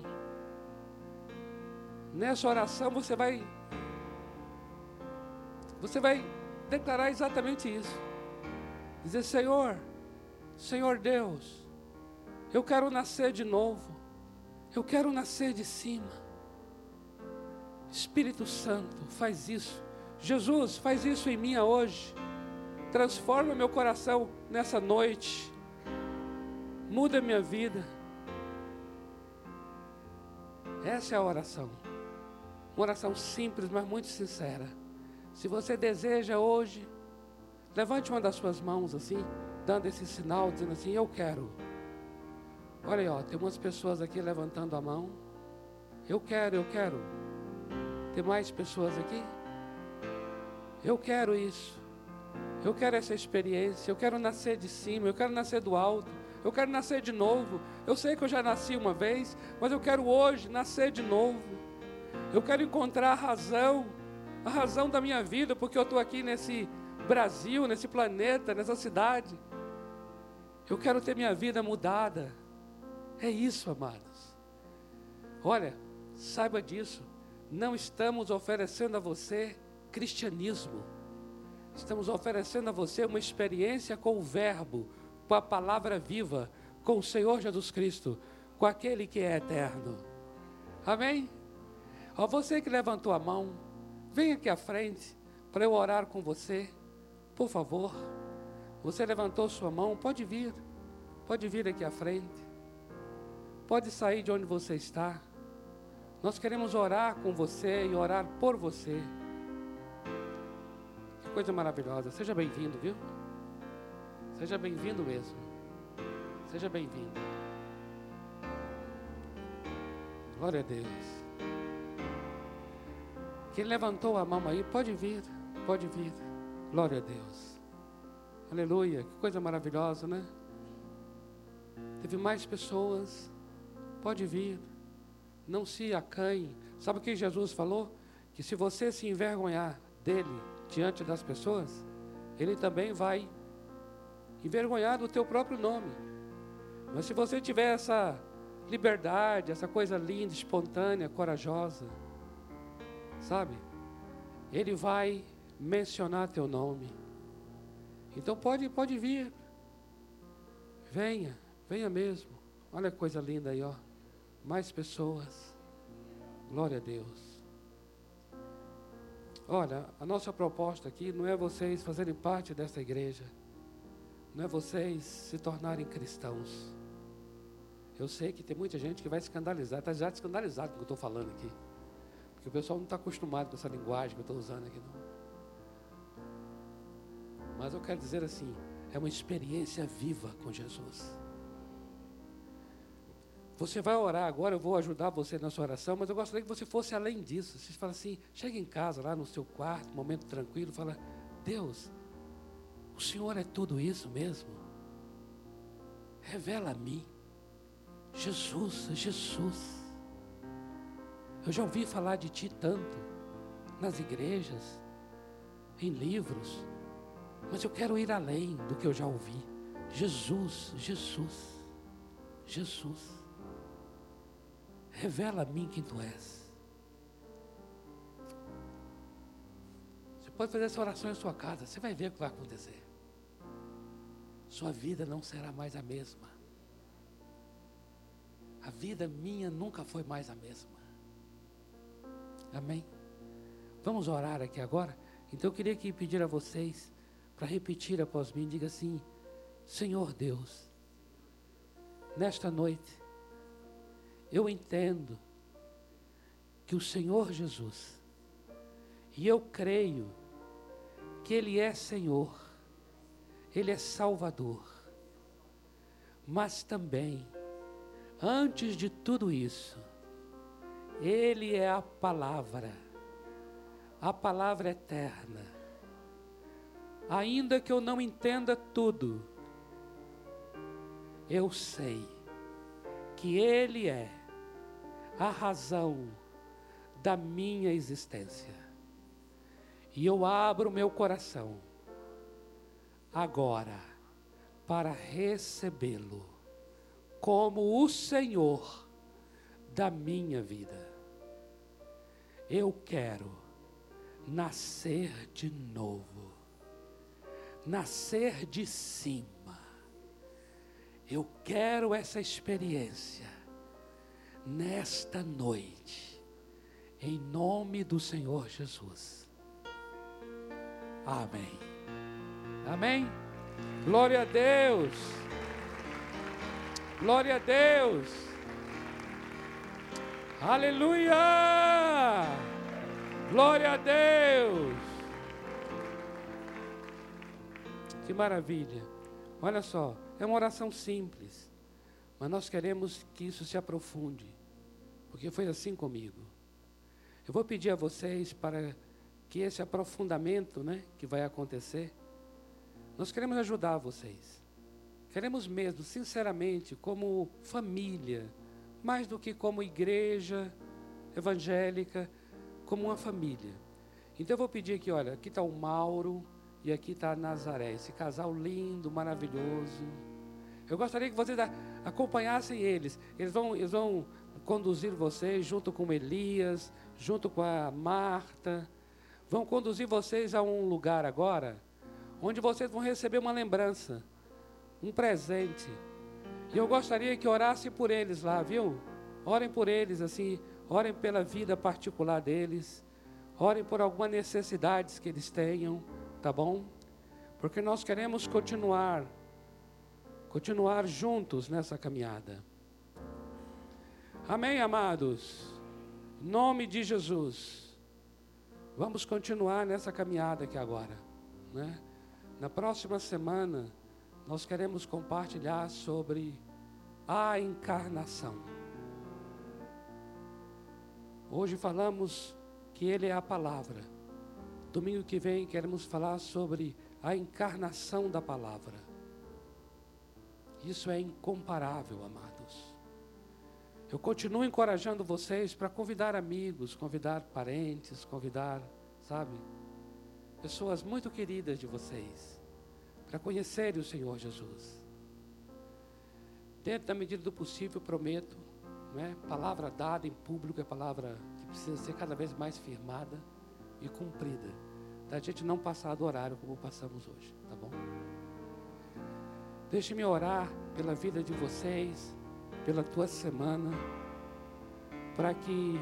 Nessa oração você vai você vai declarar exatamente isso. Dizer: Senhor, Senhor Deus, eu quero nascer de novo. Eu quero nascer de cima. Espírito Santo, faz isso. Jesus, faz isso em mim hoje. Transforma meu coração nessa noite. Muda minha vida. Essa é a oração. Uma oração simples, mas muito sincera. Se você deseja hoje, levante uma das suas mãos assim, dando esse sinal, dizendo assim: Eu quero. Olha aí, ó, tem umas pessoas aqui levantando a mão. Eu quero, eu quero. Tem mais pessoas aqui? Eu quero isso. Eu quero essa experiência. Eu quero nascer de cima. Eu quero nascer do alto. Eu quero nascer de novo. Eu sei que eu já nasci uma vez, mas eu quero hoje nascer de novo. Eu quero encontrar a razão a razão da minha vida, porque eu estou aqui nesse Brasil, nesse planeta, nessa cidade. Eu quero ter minha vida mudada. É isso, amados. Olha, saiba disso. Não estamos oferecendo a você cristianismo. Estamos oferecendo a você uma experiência com o Verbo, com a palavra viva, com o Senhor Jesus Cristo, com aquele que é eterno. Amém? Ó, você que levantou a mão, Vem aqui à frente para eu orar com você? Por favor. Você levantou sua mão, pode vir. Pode vir aqui à frente. Pode sair de onde você está. Nós queremos orar com você e orar por você. Que coisa maravilhosa. Seja bem-vindo, viu? Seja bem-vindo mesmo. Seja bem-vindo. Glória a Deus. Quem levantou a mão aí, pode vir, pode vir. Glória a Deus. Aleluia. Que coisa maravilhosa, né? Teve mais pessoas. Pode vir. Não se acanhe. Sabe o que Jesus falou? Que se você se envergonhar dele diante das pessoas, ele também vai envergonhar do teu próprio nome. Mas se você tiver essa liberdade, essa coisa linda, espontânea, corajosa, sabe? Ele vai mencionar teu nome. Então pode, pode vir. Venha, venha mesmo. Olha que coisa linda aí, ó mais pessoas. Glória a Deus. Olha, a nossa proposta aqui não é vocês fazerem parte dessa igreja, não é vocês se tornarem cristãos. Eu sei que tem muita gente que vai escandalizar, está já escandalizado com o que eu estou falando aqui, porque o pessoal não está acostumado com essa linguagem que eu estou usando aqui, não. Mas eu quero dizer assim: é uma experiência viva com Jesus. Você vai orar agora, eu vou ajudar você na sua oração, mas eu gostaria que você fosse além disso. Você fala assim, chega em casa, lá no seu quarto, momento tranquilo, fala, Deus, o Senhor é tudo isso mesmo? Revela a mim. Jesus, Jesus. Eu já ouvi falar de Ti tanto, nas igrejas, em livros, mas eu quero ir além do que eu já ouvi. Jesus, Jesus, Jesus. Revela a mim quem tu és. Você pode fazer essa oração em sua casa, você vai ver o que vai acontecer. Sua vida não será mais a mesma. A vida minha nunca foi mais a mesma. Amém? Vamos orar aqui agora? Então eu queria que pedir a vocês para repetir após mim, diga assim: Senhor Deus, nesta noite eu entendo que o Senhor Jesus, e eu creio que Ele é Senhor, Ele é Salvador, mas também, antes de tudo isso, Ele é a palavra, a palavra eterna. Ainda que eu não entenda tudo, eu sei que Ele é a razão da minha existência. E eu abro meu coração agora para recebê-lo como o Senhor da minha vida. Eu quero nascer de novo, nascer de cima. Eu quero essa experiência nesta noite, em nome do Senhor Jesus. Amém. Amém. Glória a Deus. Glória a Deus. Aleluia. Glória a Deus. Que maravilha. Olha só, é uma oração simples. Mas nós queremos que isso se aprofunde, porque foi assim comigo. Eu vou pedir a vocês para que esse aprofundamento, né, que vai acontecer, nós queremos ajudar vocês. Queremos mesmo, sinceramente, como família, mais do que como igreja evangélica, como uma família. Então eu vou pedir aqui, olha, aqui está o Mauro e aqui está Nazaré, esse casal lindo, maravilhoso. Eu gostaria que vocês acompanhassem eles. Eles vão, eles vão conduzir vocês junto com Elias, junto com a Marta. Vão conduzir vocês a um lugar agora, onde vocês vão receber uma lembrança, um presente. E eu gostaria que orassem por eles lá, viu? Orem por eles, assim, orem pela vida particular deles, Orem por algumas necessidades que eles tenham, tá bom? Porque nós queremos continuar, continuar juntos nessa caminhada. Amém, amados? Em nome de Jesus. Vamos continuar nessa caminhada aqui agora, né? Na próxima semana, nós queremos compartilhar sobre a encarnação. Hoje falamos que Ele é a palavra. Domingo que vem queremos falar sobre a encarnação da palavra. Isso é incomparável, amados. Eu continuo encorajando vocês para convidar amigos, convidar parentes, convidar, sabe, pessoas muito queridas de vocês, para conhecerem o Senhor Jesus. Dentro da medida do possível, prometo, né, palavra dada em público é palavra que precisa ser cada vez mais firmada e cumprida. Da gente não passar do horário como passamos hoje, tá bom? Deixe-me orar pela vida de vocês pela tua semana, para que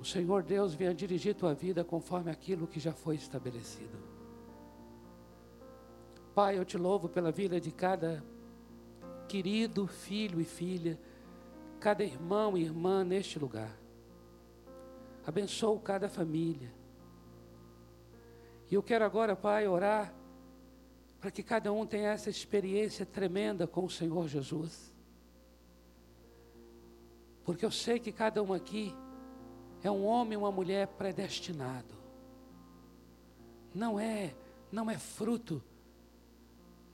o Senhor Deus venha dirigir tua vida conforme aquilo que já foi estabelecido. Pai, eu te louvo pela vida de cada querido filho e filha, cada irmão e irmã neste lugar. Abençoo cada família. E eu quero agora, Pai, orar para que cada um tenha essa experiência tremenda com o Senhor Jesus. Porque eu sei que cada um aqui é um homem e uma mulher predestinado. Não é, não é fruto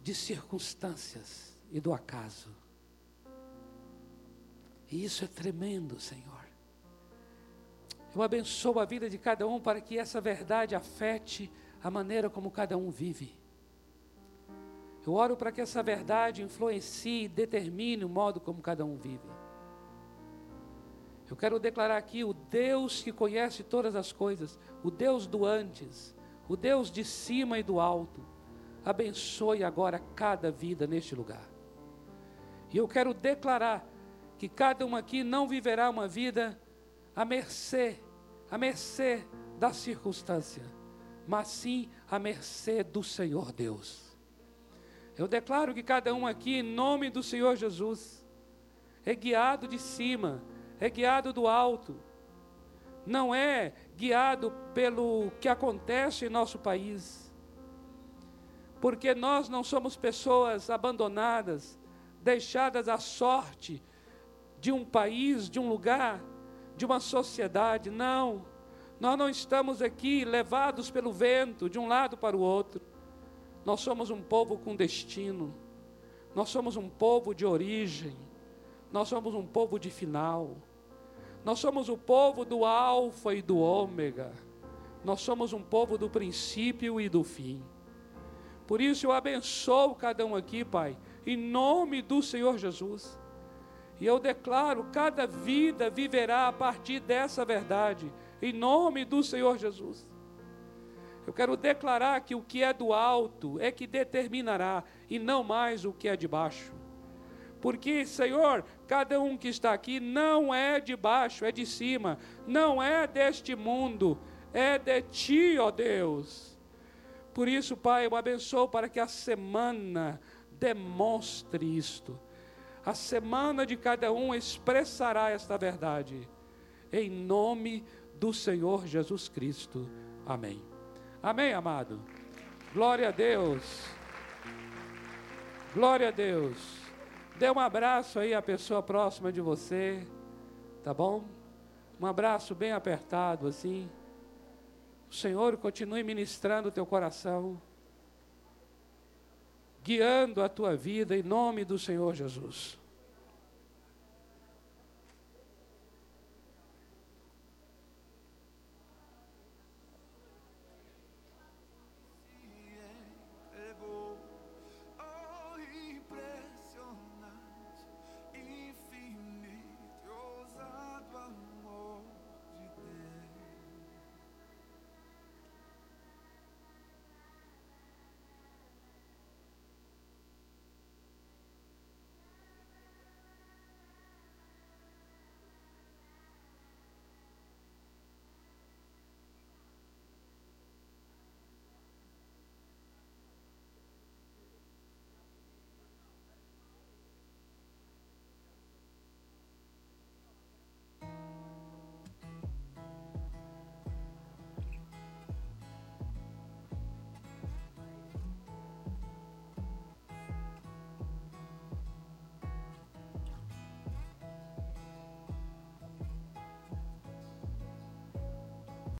de circunstâncias e do acaso. E isso é tremendo, Senhor. Eu abençoo a vida de cada um para que essa verdade afete a maneira como cada um vive. Eu oro para que essa verdade influencie e determine o modo como cada um vive. Eu quero declarar aqui o Deus que conhece todas as coisas, o Deus do antes, o Deus de cima e do alto, abençoe agora cada vida neste lugar. E eu quero declarar que cada um aqui não viverá uma vida à mercê, à mercê da circunstância, mas sim à mercê do Senhor Deus. Eu declaro que cada um aqui, em nome do Senhor Jesus, é guiado de cima, é guiado do alto, não é guiado pelo que acontece em nosso país, porque nós não somos pessoas abandonadas, deixadas à sorte de um país, de um lugar, de uma sociedade, não. Nós não estamos aqui levados pelo vento de um lado para o outro. Nós somos um povo com destino. Nós somos um povo de origem. Nós somos um povo de final. Nós somos o povo do Alfa e do Ômega. Nós somos um povo do princípio e do fim. Por isso eu abençoo cada um aqui, Pai, em nome do Senhor Jesus. E eu declaro: cada vida viverá a partir dessa verdade, em nome do Senhor Jesus. Eu quero declarar que o que é do alto é que determinará, e não mais o que é de baixo. Porque, Senhor, cada um que está aqui não é de baixo, é de cima, não é deste mundo, é de Ti, ó Deus. Por isso, Pai, eu abençoo para que a semana demonstre isto. A semana de cada um expressará esta verdade. Em nome do Senhor Jesus Cristo. Amém. Amém, amado? Glória a Deus. Glória a Deus. Dê um abraço aí à pessoa próxima de você, tá bom? Um abraço bem apertado assim. O Senhor continue ministrando o teu coração, guiando a tua vida em nome do Senhor Jesus.